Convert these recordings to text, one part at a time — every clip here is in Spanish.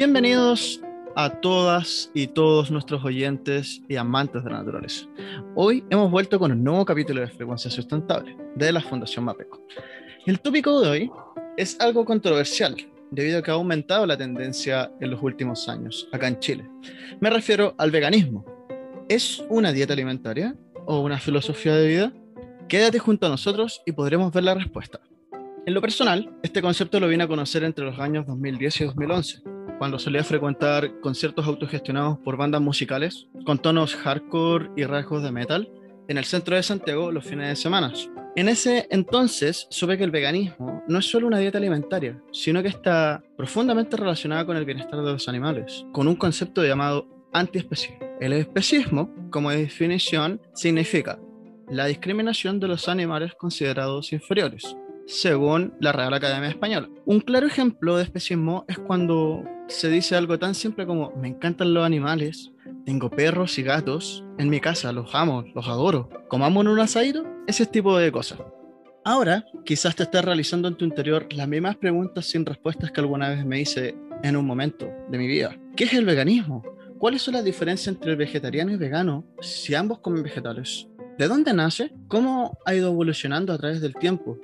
Bienvenidos a todas y todos nuestros oyentes y amantes de la naturaleza. Hoy hemos vuelto con un nuevo capítulo de Frecuencia Sustentable de la Fundación Mapeco. El tópico de hoy es algo controversial debido a que ha aumentado la tendencia en los últimos años acá en Chile. Me refiero al veganismo. ¿Es una dieta alimentaria o una filosofía de vida? Quédate junto a nosotros y podremos ver la respuesta. En lo personal, este concepto lo vine a conocer entre los años 2010 y 2011 cuando solía frecuentar conciertos autogestionados por bandas musicales con tonos hardcore y rasgos de metal en el centro de Santiago los fines de semana. En ese entonces supe que el veganismo no es solo una dieta alimentaria, sino que está profundamente relacionada con el bienestar de los animales, con un concepto llamado antiespecismo. El especismo, como definición, significa la discriminación de los animales considerados inferiores, según la Real Academia Española. Un claro ejemplo de especismo es cuando se dice algo tan simple como me encantan los animales, tengo perros y gatos en mi casa, los amo, los adoro, comamos un asadito, ese tipo de cosas. Ahora, quizás te estés realizando en tu interior las mismas preguntas sin respuestas que alguna vez me hice en un momento de mi vida. ¿Qué es el veganismo? ¿Cuáles son las diferencias entre el vegetariano y vegano si ambos comen vegetales? ¿De dónde nace? ¿Cómo ha ido evolucionando a través del tiempo?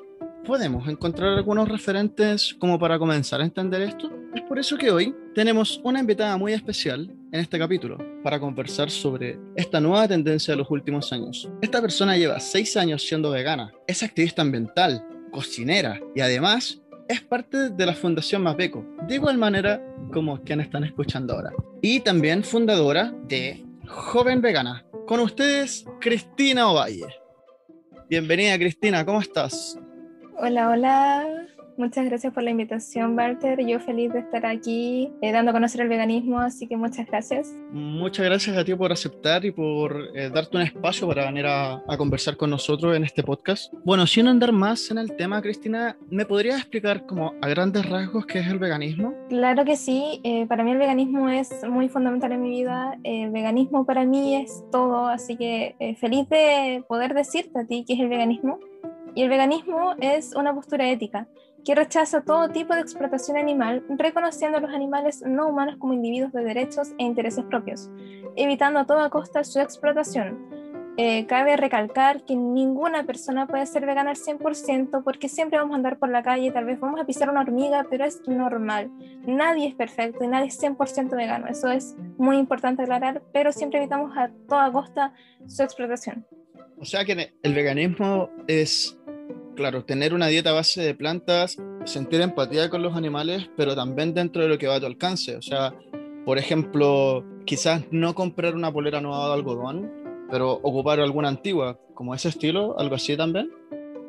podemos encontrar algunos referentes como para comenzar a entender esto. Es por eso que hoy tenemos una invitada muy especial en este capítulo para conversar sobre esta nueva tendencia de los últimos años. Esta persona lleva seis años siendo vegana, es activista ambiental, cocinera y además es parte de la Fundación Mapeco, de igual manera como quien están escuchando ahora. Y también fundadora de Joven Vegana. Con ustedes, Cristina Ovalle. Bienvenida, Cristina, ¿cómo estás? Hola, hola. Muchas gracias por la invitación, Walter. Yo feliz de estar aquí eh, dando a conocer el veganismo, así que muchas gracias. Muchas gracias a ti por aceptar y por eh, darte un espacio para venir a, conversar con nosotros en este podcast. Bueno, sin andar más en el tema, Cristina, ¿me podrías explicar como a grandes rasgos qué es el veganismo? Claro que sí. Eh, para mí el veganismo es muy fundamental en mi vida. El veganismo para mí es todo, así que feliz de poder decirte a ti qué es el veganismo. Y el veganismo es una postura ética que rechaza todo tipo de explotación animal, reconociendo a los animales no humanos como individuos de derechos e intereses propios, evitando a toda costa su explotación. Eh, cabe recalcar que ninguna persona puede ser vegana al 100% porque siempre vamos a andar por la calle, tal vez vamos a pisar una hormiga, pero es normal. Nadie es perfecto y nadie es 100% vegano. Eso es muy importante aclarar, pero siempre evitamos a toda costa su explotación. O sea que el veganismo es claro, tener una dieta base de plantas, sentir empatía con los animales, pero también dentro de lo que va a tu alcance. O sea, por ejemplo, quizás no comprar una polera nueva de algodón, pero ocupar alguna antigua, como ese estilo, algo así también.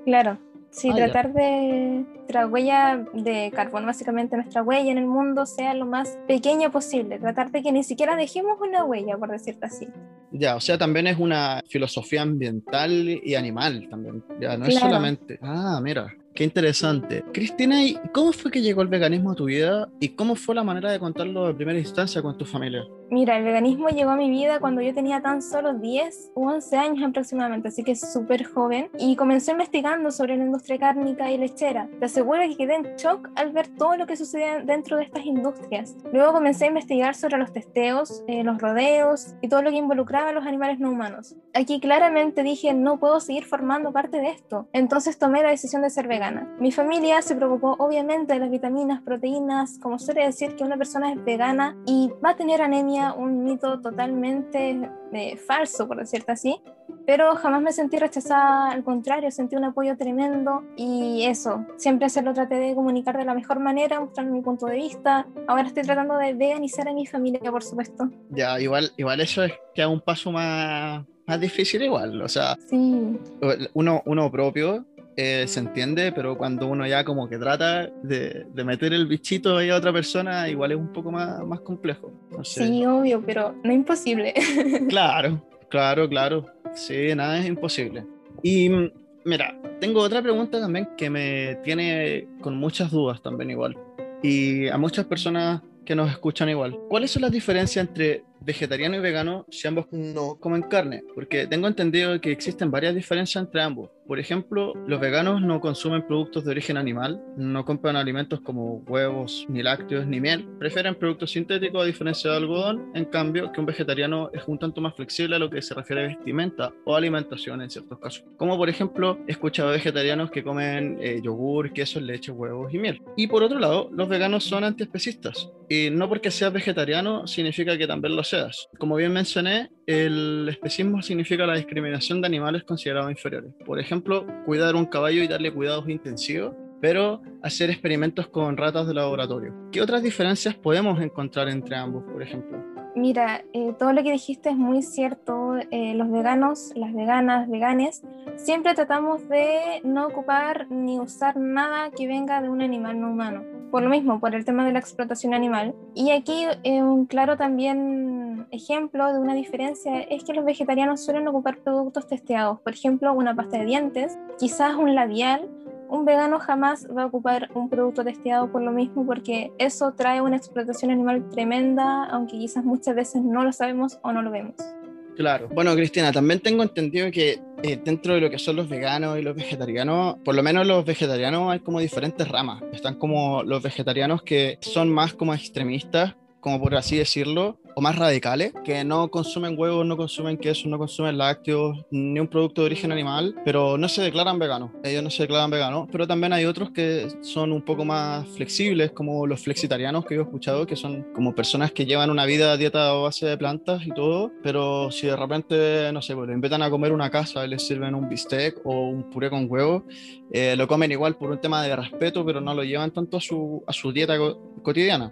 Claro, sí, ah, tratar de nuestra huella de carbono, básicamente nuestra huella en el mundo sea lo más pequeña posible, tratar de que ni siquiera dejemos una huella, por decirte así. Ya, o sea, también es una filosofía ambiental y animal también. Ya, no es solamente. Ah, mira. Qué interesante. Cristina, ¿y cómo fue que llegó el veganismo a tu vida y cómo fue la manera de contarlo de primera instancia con tu familia? Mira, el veganismo llegó a mi vida cuando yo tenía tan solo 10 u 11 años aproximadamente, así que súper joven, y comencé investigando sobre la industria cárnica y lechera. Te aseguro que quedé en shock al ver todo lo que sucedía dentro de estas industrias. Luego comencé a investigar sobre los testeos, eh, los rodeos y todo lo que involucraba a los animales no humanos. Aquí claramente dije, no puedo seguir formando parte de esto, entonces tomé la decisión de ser vegana. Mi familia se preocupó obviamente de las vitaminas, proteínas, como suele decir que una persona es vegana y va a tener anemia, un mito totalmente eh, falso, por decirte así. Pero jamás me sentí rechazada, al contrario, sentí un apoyo tremendo y eso, siempre se lo traté de comunicar de la mejor manera, mostrando mi punto de vista. Ahora estoy tratando de veganizar a mi familia, por supuesto. Ya, igual, igual eso es que un paso más, más difícil igual, o sea, sí. uno, uno propio eh, se entiende, pero cuando uno ya como que trata de, meter el bichito ahí a otra persona, igual es un poco más, más complejo. Sí, obvio, pero no imposible. claro, claro, claro. Sí, nada es imposible. Y mm, mira, tengo otra pregunta también que me tiene con muchas dudas también igual. Y a muchas personas que nos escuchan igual. ¿Cuáles son las diferencias entre vegetariano y vegano si ambos no comen carne? Porque tengo entendido que existen varias diferencias entre ambos. Por ejemplo, los veganos no consumen productos de origen animal, no compran alimentos como huevos, ni lácteos, ni miel, prefieren productos sintéticos a diferencia del algodón, en cambio que un vegetariano es un tanto más flexible a lo que se refiere a vestimenta o alimentación en ciertos casos. Como por ejemplo, he escuchado vegetarianos que comen eh, yogur, queso, leche, huevos y miel. Y por otro lado, los veganos son antiespecistas. Y no porque seas vegetariano significa que también lo seas. Como bien mencioné, el especismo significa la discriminación de animales considerados inferiores. Por ejemplo, cuidar un caballo y darle cuidados intensivos, pero hacer experimentos con ratas de laboratorio. ¿Qué otras diferencias podemos encontrar entre ambos, por ejemplo? Mira, eh, todo lo que dijiste es muy cierto. Eh, los veganos, las veganas, veganes, siempre tratamos de no ocupar ni usar nada que venga de un animal no humano por lo mismo, por el tema de la explotación animal. Y aquí eh, un claro también ejemplo de una diferencia es que los vegetarianos suelen ocupar productos testeados, por ejemplo, una pasta de dientes, quizás un labial. Un vegano jamás va a ocupar un producto testeado por lo mismo porque eso trae una explotación animal tremenda, aunque quizás muchas veces no lo sabemos o no lo vemos. Claro. Bueno, Cristina, también tengo entendido que eh, dentro de lo que son los veganos y los vegetarianos, por lo menos los vegetarianos hay como diferentes ramas. Están como los vegetarianos que son más como extremistas, como por así decirlo, o más radicales, que no consumen huevos, no consumen queso, no consumen lácteos, ni un producto de origen animal, pero no se declaran veganos. Ellos no se declaran veganos, pero también hay otros que son un poco más flexibles, como los flexitarianos que yo he escuchado, que son como personas que llevan una vida dieta a base de plantas y todo, pero si de repente, no sé, pues, le invitan a comer una casa y les sirven un bistec o un puré con huevo, eh, lo comen igual por un tema de respeto, pero no lo llevan tanto a su, a su dieta cotidiana.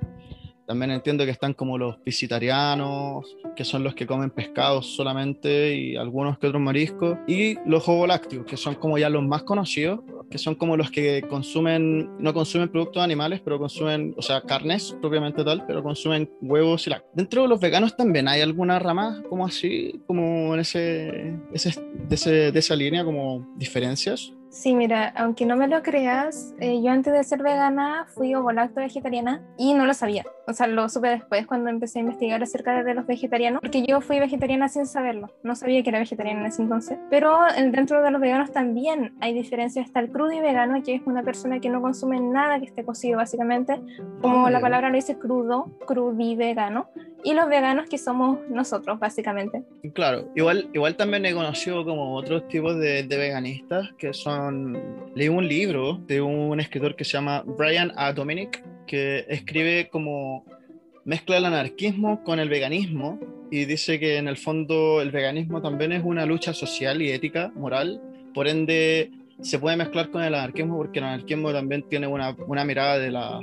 También entiendo que están como los piscitarianos, que son los que comen pescados solamente y algunos que otros mariscos. Y los ovolácteos, que son como ya los más conocidos, que son como los que consumen, no consumen productos animales, pero consumen, o sea, carnes propiamente tal, pero consumen huevos y lácteos. Dentro de los veganos también hay alguna rama como así, como en ese, ese, de, ese, de esa línea, como diferencias. Sí, mira, aunque no me lo creas, eh, yo antes de ser vegana fui ovolacto vegetariana y no lo sabía. O sea, lo supe después cuando empecé a investigar acerca de los vegetarianos, porque yo fui vegetariana sin saberlo. No sabía que era vegetariana en ese entonces. Pero dentro de los veganos también hay diferencias. Está el crudo y vegano, que es una persona que no consume nada que esté cocido, básicamente. Como la palabra lo dice, crudo, crudi vegano y los veganos que somos nosotros, básicamente. Claro, igual, igual también he conocido como otros tipos de, de, veganistas que son... Leí un libro de un escritor que se llama Brian A. Dominic, que escribe como mezcla el anarquismo con el veganismo y dice que en el fondo el veganismo también es una lucha social y ética, moral, por ende se puede mezclar con el anarquismo porque el anarquismo también tiene una, una mirada de la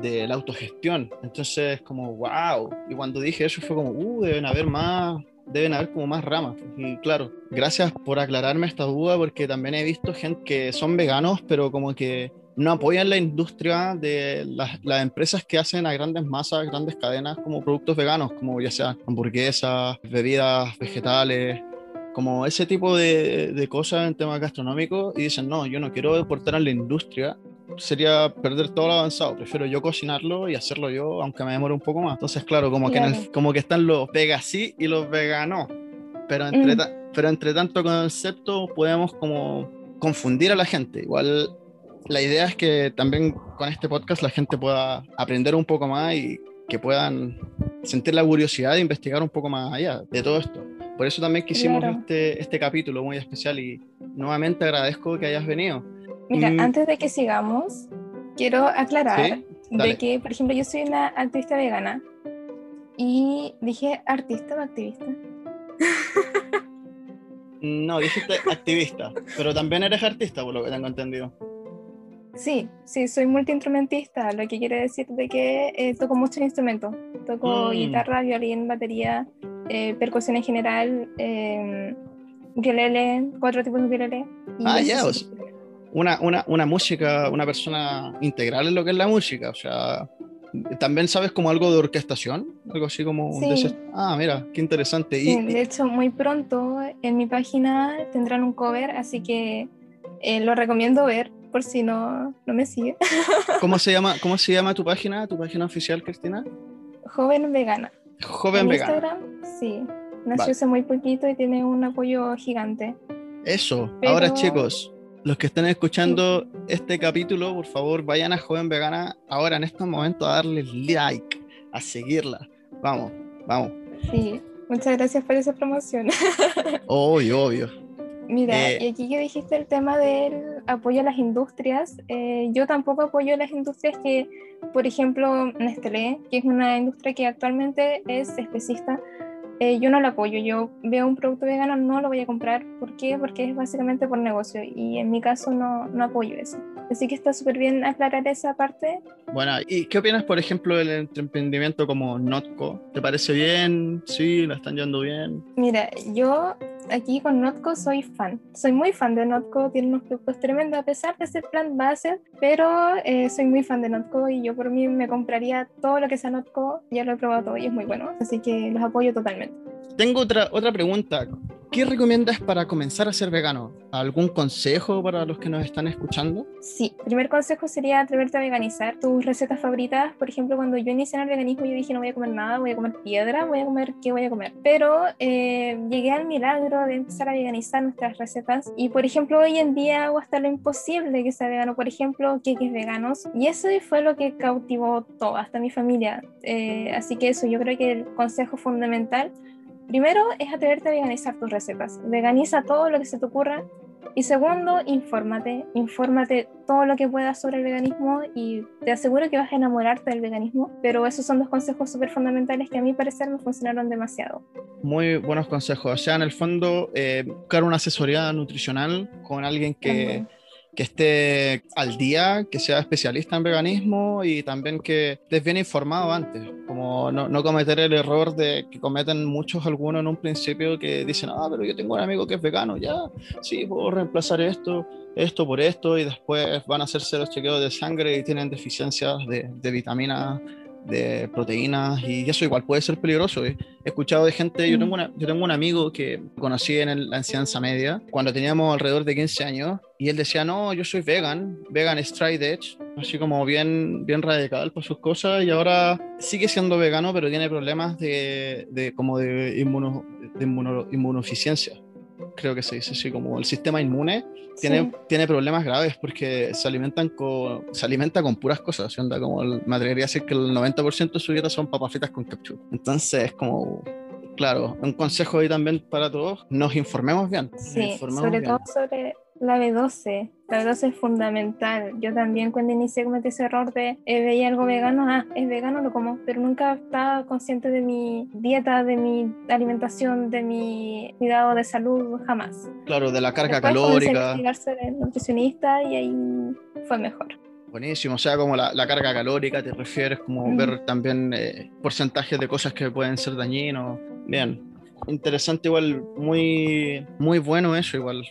de la autogestión. Entonces, como, wow. Y cuando dije eso fue como, uh, deben haber más, deben haber como más ramas. Y claro, gracias por aclararme esta duda, porque también he visto gente que son veganos, pero como que no apoyan la industria de las, empresas que hacen a grandes masas, grandes cadenas, como productos veganos, como ya sea hamburguesas, bebidas vegetales, como ese tipo de, de, cosas en temas gastronómicos y dicen, no, yo no quiero deportar a la industria sería perder todo lo avanzado. Prefiero yo cocinarlo y hacerlo yo, aunque me demore un poco más. Entonces, claro, como, Que, como que están los sí y los veganos. Pero entre, mm. pero entre tanto concepto podemos como confundir a la gente. Igual la idea es que también con este podcast la gente pueda aprender un poco más y que puedan sentir la curiosidad de investigar un poco más allá de todo esto. Por eso también quisimos este, este capítulo muy especial y nuevamente agradezco que hayas venido. Mira, mm. antes de que sigamos, quiero aclarar de que, por ejemplo, yo soy una activista vegana y dije artista o activista. No, dijiste activista, pero también eres artista, por lo que tengo entendido. Sí, sí, soy multiinstrumentista, lo que quiere decir de que eh, toco muchos instrumentos. Toco mm. guitarra, violín, batería, eh, percusión en general, eh, violele, cuatro tipos de violele. Ah, ya, una, una, una, música, una persona integral en lo que es la música, o sea, también sabes como algo de orquestación, algo así como... Sí. Ah, mira, qué interesante. Sí, de hecho, muy pronto en mi página tendrán un cover, así que eh, lo recomiendo ver por si no, no me sigue. ¿Cómo se, llama, ¿Cómo se llama tu página, tu página oficial, Cristina? Joven Vegana. Joven en Vegana. Instagram, sí. Nació hace muy poquito y tiene un apoyo gigante. Eso. Pero- Ahora, chicos, los que estén escuchando este capítulo, por favor, vayan a Joven Vegana ahora en estos momentos a darle like, a seguirla. Vamos, vamos. Sí, muchas gracias por esa promoción. Obvio, obvio. Mira, Eh, y aquí que dijiste el tema del apoyo a las industrias, eh, yo tampoco apoyo a las industrias que, por ejemplo, Nestlé, que es una industria que actualmente es especista, eh, yo no la apoyo. Yo veo un producto vegano, no lo voy a comprar. ¿Por qué? Porque es básicamente por negocio y en mi caso no, no apoyo eso. Así que está súper bien aclarar esa parte. Bueno, ¿y qué opinas, por ejemplo, del emprendimiento como Notco? ¿Te parece bien? ¿Sí? ¿La están llevando bien? Mira, yo aquí con Notco soy fan. Soy muy fan de Notco, tiene unos productos tremendos a pesar de ser plant base, pero eh, soy muy fan de Notco y yo por mí me compraría todo lo que sea Notco, ya lo he probado todo y es muy bueno, así que los apoyo totalmente. Tengo otra, otra pregunta. ¿Qué recomiendas para comenzar a ser vegano? ¿Algún consejo para los que nos están escuchando? Sí, primer consejo sería atreverte a veganizar tus recetas favoritas. Por ejemplo, cuando yo inicié en el veganismo, yo dije no voy a comer nada, voy a comer piedra, voy a comer qué voy a comer. Pero eh, llegué al milagro de empezar a veganizar nuestras recetas. Y por ejemplo, hoy en día hago hasta lo imposible que sea vegano. Por ejemplo, queques veganos. Y eso fue lo que cautivó todo, hasta mi familia. Eh, así que eso, yo creo que el consejo fundamental Primero es atreverte a veganizar tus recetas. Veganiza todo lo que se te ocurra. Y segundo, infórmate. Infórmate todo lo que puedas sobre el veganismo y te aseguro que vas a enamorarte del veganismo. Pero esos son dos consejos súper fundamentales que a mi parecer me funcionaron demasiado. Muy buenos consejos. O sea, en el fondo, eh, buscar una asesoría nutricional con alguien que. Que esté al día, que sea especialista en veganismo y también que estés bien informado antes. Como no, no cometer el error de que cometen muchos algunos en un principio que dicen, ah, pero yo tengo un amigo que es vegano, ya, sí, puedo reemplazar esto, esto por esto, y después van a hacerse los chequeos de sangre y tienen deficiencias de, de vitaminas de proteínas y eso igual puede ser peligroso. ¿eh? He escuchado de gente, yo Mm. tengo, una, yo tengo un amigo que conocí en el- la enseñanza media cuando teníamos alrededor de 15 años y él decía, no, yo soy vegan, vegan straight edge, así como bien, bien radical por sus cosas y ahora sigue siendo vegano pero tiene problemas de, de como de, inmuno, de inmuno- inmunodeficiencia. Creo que se dice así, como el sistema inmune tiene, Sí. tiene problemas graves porque se alimentan con, se alimenta con puras cosas. ¿sí? Onda, como el- me atrevería a decir que el 90% de su dieta son papas fritas con ketchup. Entonces, como, claro, un consejo ahí también para todos, nos informemos bien. nos Sí, informemos sobre bien. todo sobre la B12. La B12 es fundamental. Yo también cuando inicié cometí ese error de eh, veía algo vegano, ah, es vegano, lo como, pero nunca estaba consciente de mi dieta, de mi alimentación, de mi cuidado de salud, jamás. Claro, de la carga Después comencé a calórica. sobre el nutricionista y ahí fue mejor. Buenísimo, o sea, como la, la carga calórica, te refieres como Ujú. ver también eh, porcentajes de cosas que pueden ser dañinos. Bien, interesante igual, muy, muy bueno eso igual.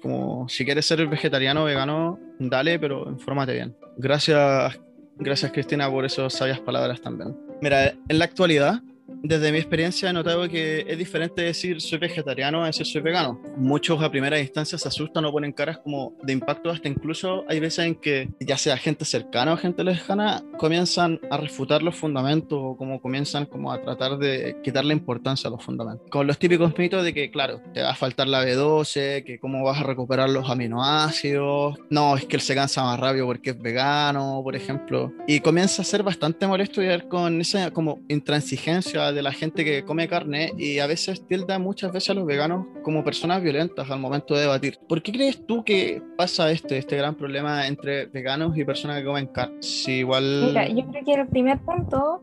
Como si quieres ser vegetariano o vegano, dale, pero infórmate bien. Gracias, gracias Cristina por esas sabias palabras también. Mira, en la actualidad, desde mi experiencia he notado que es diferente decir soy vegetariano a decir soy vegano. Muchos a primera instancia se asustan o ponen caras como de impacto, hasta incluso hay veces en que ya sea gente cercana o gente lejana comienzan a refutar los fundamentos o como comienzan como a tratar de quitarle importancia a los fundamentos. Con los típicos mitos de que, claro, te va a faltar la B12, que cómo vas a recuperar los aminoácidos, no, es que él se cansa más rápido porque es vegano, por ejemplo. Y comienza a ser bastante molesto ver con esa como intransigencia de la gente que come carne y a veces tilda muchas veces a los veganos como personas violentas al momento de debatir. ¿Por qué crees tú que pasa este, este gran problema entre veganos y personas que comen carne? Si igual... Mira, yo creo que el primer punto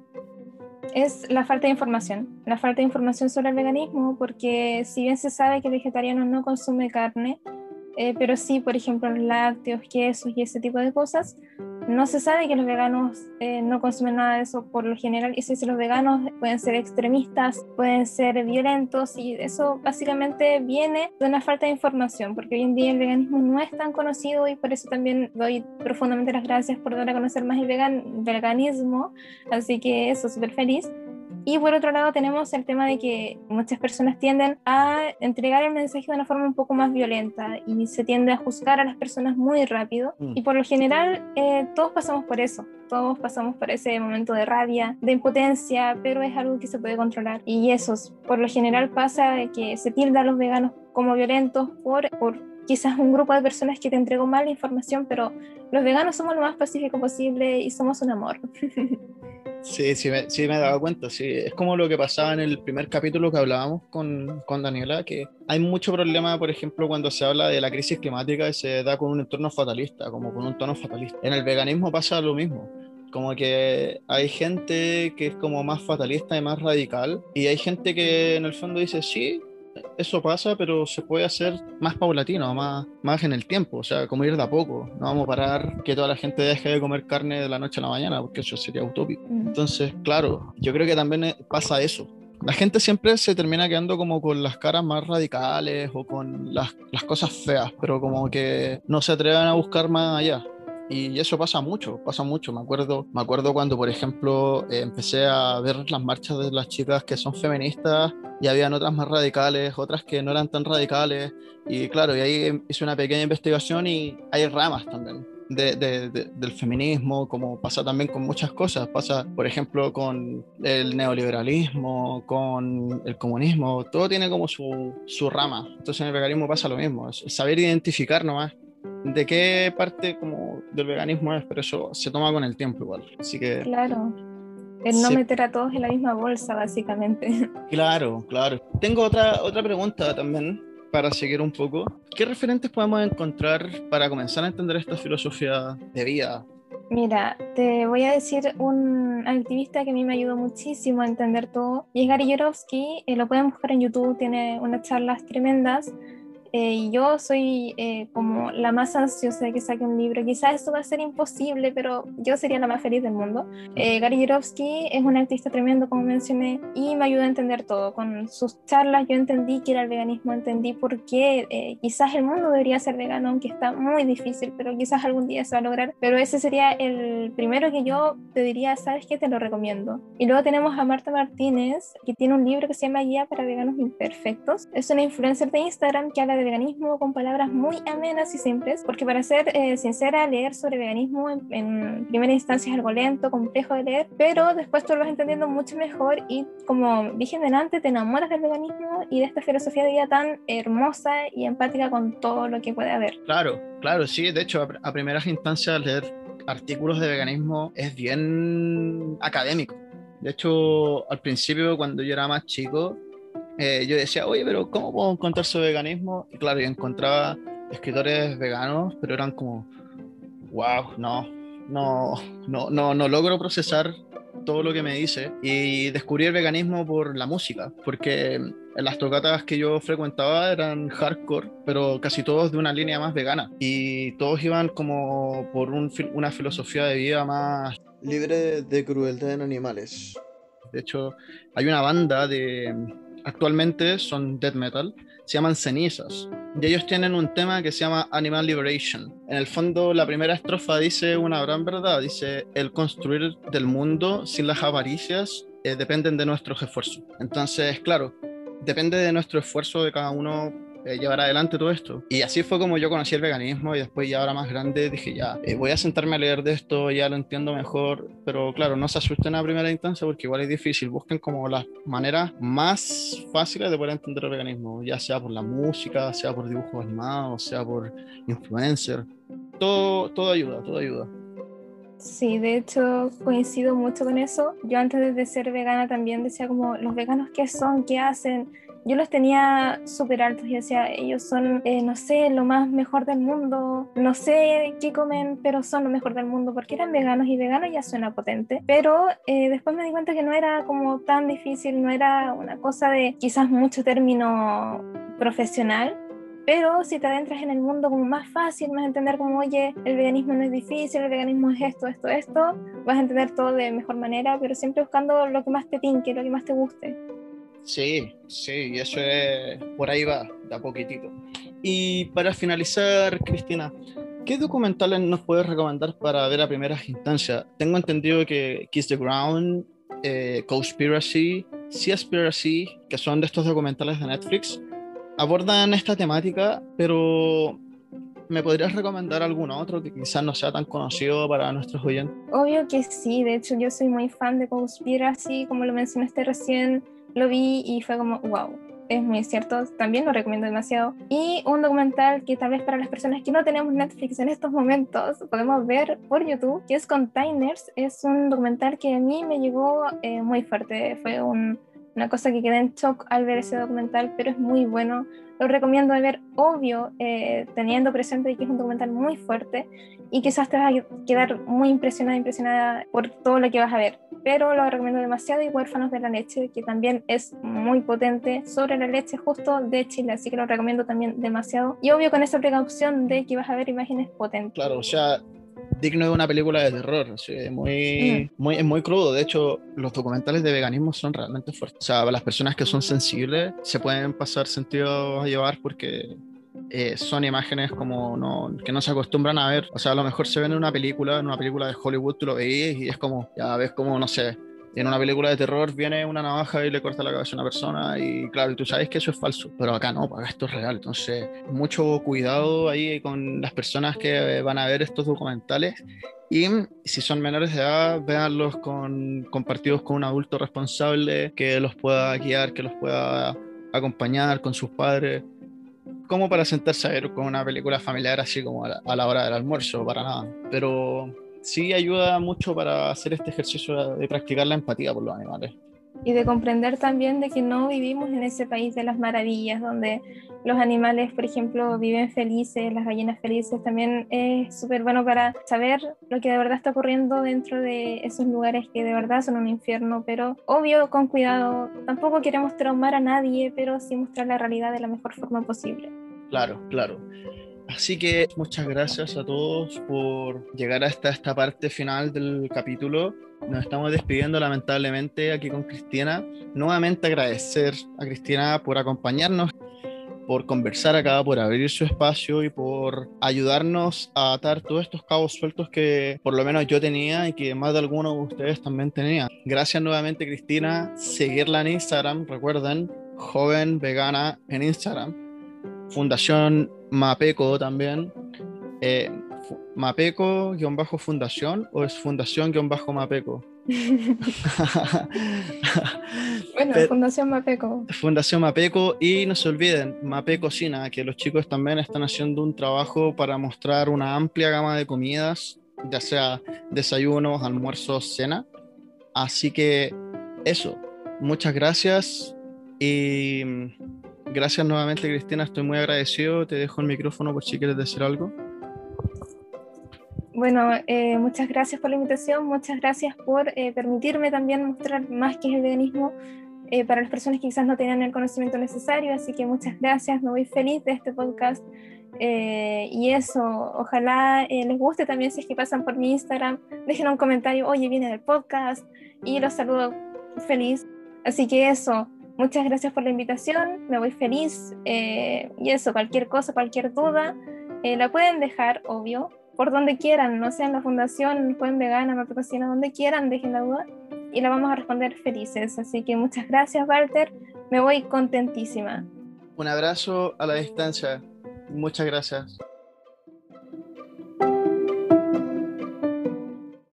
es la falta de información. La falta de información sobre el veganismo, porque si bien se sabe que el no consume carne, eh, pero sí, por ejemplo, los lácteos, quesos y ese tipo de cosas, no se sabe que los veganos eh, no consumen nada de eso por lo general. Y si los veganos pueden ser extremistas, pueden ser violentos, y eso básicamente viene de una falta de información, porque hoy en día el veganismo no es tan conocido y por eso también doy profundamente las gracias por dar a conocer más el vegan, veganismo. Así que eso, súper feliz. Y por otro lado tenemos el tema de que muchas personas tienden a entregar el mensaje de una forma un poco más violenta y se tiende a juzgar a las personas muy rápido. Mm. Y por lo general eh, todos pasamos por eso, todos pasamos por ese momento de rabia, de impotencia, pero es algo que se puede controlar. Y eso, por lo general pasa que se tilda a los veganos como violentos por, por quizás un grupo de personas que te entregó mala información, pero los veganos somos lo más pacífico posible y somos un amor. Sí, sí me, sí me he dado cuenta, sí. Es como lo que pasaba en el primer capítulo que hablábamos con, con Daniela, que hay mucho problema, por ejemplo, cuando se habla de la crisis climática y se da con un entorno fatalista, como con un tono fatalista. En el veganismo pasa lo mismo como que hay gente que es como más fatalista y más radical y hay gente que en el fondo dice sí eso pasa, pero se puede hacer más paulatino, más, más en el tiempo, o sea, como ir de a poco. No vamos a parar que toda la gente deje de comer carne de la noche a la mañana, porque eso sería utópico. Mm. Entonces, claro, yo creo que también pasa eso. La gente siempre se termina quedando como con las caras más radicales o con las, las cosas feas, pero como que no se atreven a buscar más allá. Y eso pasa mucho, pasa mucho. Me acuerdo, me acuerdo cuando, por ejemplo, eh, empecé a ver las marchas de las chicas que son feministas y habían otras más radicales, otras que no eran tan radicales. Y claro, y ahí hice una pequeña investigación y hay ramas también. De, de, del feminismo, como pasa también con muchas cosas. Pasa, por ejemplo, con el neoliberalismo, con el comunismo, todo tiene como su, su rama. Entonces en el veganismo pasa lo mismo, saber identificar nomás de qué parte como del veganismo es, pero eso se toma con el tiempo igual. Así que... Claro. El no meter a todos en la misma bolsa, básicamente. Claro, claro. Tengo otra, otra pregunta también para seguir un poco. ¿Qué referentes podemos encontrar para comenzar a entender esta filosofía de vida? Mira, te voy a decir un activista que a mí me ayudó muchísimo a entender todo. Y es Gary Yorovsky, eh, lo pueden buscar en YouTube, tiene unas charlas tremendas eh, yo soy eh, como la más ansiosa de que saque un libro. Quizás esto va a ser imposible, pero yo sería la más feliz del mundo. Eh, Gary Jurovsky es un artista tremendo, como mencioné, y me ayuda a entender todo. Con sus charlas yo entendí que era el veganismo, entendí por qué quizás el mundo debería ser vegano, aunque está muy difícil, pero quizás algún día se va a lograr. Pero ese sería el primero que yo te diría, ¿sabes qué? Te lo recomiendo. Y luego tenemos a Marta Martínez, que tiene un libro que se llama Guía para Veganos Imperfectos. Es una influencer de Instagram que habla de veganismo con palabras muy amenas y simples, porque para ser eh, sincera, leer sobre veganismo en, primera instancia es algo lento, complejo de leer, pero después tú lo vas entendiendo mucho mejor y como dije delante, te enamoras del veganismo y de esta filosofía de vida tan hermosa y empática con todo lo que puede haber. Claro, claro, sí, de hecho, a, a primeras instancias leer artículos de veganismo es bien académico. De hecho, al principio, cuando yo era más chico, eh, yo decía, oye, pero ¿cómo puedo encontrar su veganismo? Y claro, yo encontraba escritores veganos, pero eran como, wow, no, no, no, no, no logro procesar todo lo que me dice y descubrí el veganismo por la música, porque las tocatas que yo frecuentaba eran hardcore, pero casi todos de una línea más vegana y todos iban como por un, una filosofía de vida más libre de crueldad en animales. De hecho, hay una banda de actualmente son death metal, se llaman Cenizas. Y ellos tienen un tema que se llama Animal Liberation. En el fondo, la primera estrofa dice una gran verdad, dice, el construir del mundo sin las avaricias eh, dependen de nuestros esfuerzos. Entonces, claro, depende de nuestro esfuerzo de cada uno eh, llevar adelante todo esto. Y así fue como yo conocí el veganismo y después ya ahora más grande dije ya, eh, voy a sentarme a leer de esto, ya lo entiendo mejor, pero claro, no se asusten a primera instancia porque igual es difícil, busquen como las maneras más fáciles de poder entender el veganismo, ya sea por la música, sea por dibujos animados, sea por influencer, todo, todo ayuda, todo ayuda. Sí, de hecho coincido mucho con eso. Yo antes de ser vegana también decía como los veganos qué son, qué hacen, yo los tenía súper altos y decía, ellos son, eh, no sé, lo más mejor del mundo, no sé qué comen, pero son lo mejor del mundo, porque eran veganos y veganos ya suena potente. Pero eh, después me di cuenta que no era como tan difícil, no era una cosa de quizás mucho término profesional, pero si te adentras en el mundo como más fácil, más entender como, oye, el veganismo no es difícil, el veganismo es esto, esto, esto, vas a entender todo de mejor manera, pero siempre buscando lo que más te tinque, lo que más te guste. Sí, sí, y eso es, por ahí va, de a poquitito. Y para finalizar, Cristina, ¿qué documentales nos puedes recomendar para ver a primeras instancias? Tengo entendido que Kiss the Ground eh, Conspiracy, Seaspiracy, que son de estos documentales de Netflix, abordan esta temática, pero ¿me podrías recomendar algún otro que quizás no sea tan conocido para nuestros oyentes? Obvio que sí, de hecho yo soy muy fan de Conspiracy, como lo mencionaste recién, lo vi y fue como, wow, es muy cierto, también lo recomiendo demasiado. Y un documental que tal vez para las personas que no tenemos Netflix en estos momentos podemos ver por YouTube, que es Containers, es un documental que a mí me llegó eh, muy fuerte, fue un, una cosa que quedé en shock al ver ese documental, pero es muy bueno. Lo recomiendo ver, obvio, eh, teniendo presente que es un documental muy fuerte y quizás te vas a quedar muy impresionada, impresionada por todo lo que vas a ver. Pero lo recomiendo demasiado y Huérfanos de la Leche, que también es muy potente sobre la leche justo de Chile, así que lo recomiendo también demasiado. Y obvio con esa precaución de que vas a ver imágenes potentes. Claro, o sea, digno de una película de terror. es, muy, mm. muy, es muy crudo. De hecho, los documentales de veganismo son realmente fuertes. O sea, las personas que son sensibles se pueden pasar sentido a llevar porque eh, son imágenes como no, que no se acostumbran a ver. O sea, a lo mejor se ven en una película, en una película de Hollywood, tú lo veías y es como, ya ves como, no sé, en una película de terror viene una navaja y le corta la cabeza a una persona y claro, tú sabes que eso es falso, pero acá no, acá esto es real. Entonces, mucho cuidado ahí con las personas que van a ver estos documentales y si son menores de edad, véanlos compartidos con un adulto responsable que los pueda guiar, que los pueda acompañar con sus padres como para sentarse a ver con una película familiar así como a la, hora del almuerzo, para nada. Pero sí ayuda mucho para hacer este ejercicio de practicar la empatía por los animales. Y de comprender también de que no vivimos en ese país de las maravillas, donde los animales, por ejemplo, viven felices, las gallinas felices, también es súper bueno para saber lo que de verdad está ocurriendo dentro de esos lugares que de verdad son un infierno, pero obvio, con cuidado, tampoco queremos traumar a nadie, pero sí mostrar la realidad de la mejor forma posible. Claro, claro. Así que muchas gracias a todos por llegar hasta esta parte final del capítulo. Nos estamos despidiendo lamentablemente aquí con Cristina. Nuevamente agradecer a Cristina por acompañarnos, por conversar acá, por abrir su espacio y por ayudarnos a atar todos estos cabos sueltos que por lo menos yo tenía y que más de algunos de ustedes también tenían. Gracias nuevamente Cristina. Seguirla en Instagram, recuerden, joven vegana en Instagram Fundación Mapeco también. Eh, Mapeco-fundación o es fundación-mapeco? bueno, Fundación Mapeco. Fundación Mapeco y no se olviden, Mapeco Cocina, que los chicos también están haciendo un trabajo para mostrar una amplia gama de comidas, ya sea desayunos, almuerzos, cena. Así que eso, muchas gracias y Gracias nuevamente, Cristina. Estoy muy agradecido. Te dejo el micrófono por si quieres decir algo. Bueno, eh, muchas gracias por la invitación, muchas gracias por eh, permitirme también mostrar más que es el veganismo eh, para las personas que quizás no tenían el conocimiento necesario, así que muchas gracias, me voy feliz de este podcast y eso, ojalá les guste también si es que pasan por mi Instagram, dejen un comentario, oye, viene del podcast y los saludo feliz, así que eso, Muchas gracias por la invitación, me voy feliz eh, y eso, cualquier cosa, cualquier duda, eh, la pueden dejar, obvio, por donde quieran, no sea en la fundación, pueden vegana, me cocina, donde quieran, dejen la duda y la vamos a responder felices. Así que muchas gracias, Walter, me voy contentísima. Un abrazo a la distancia, muchas gracias.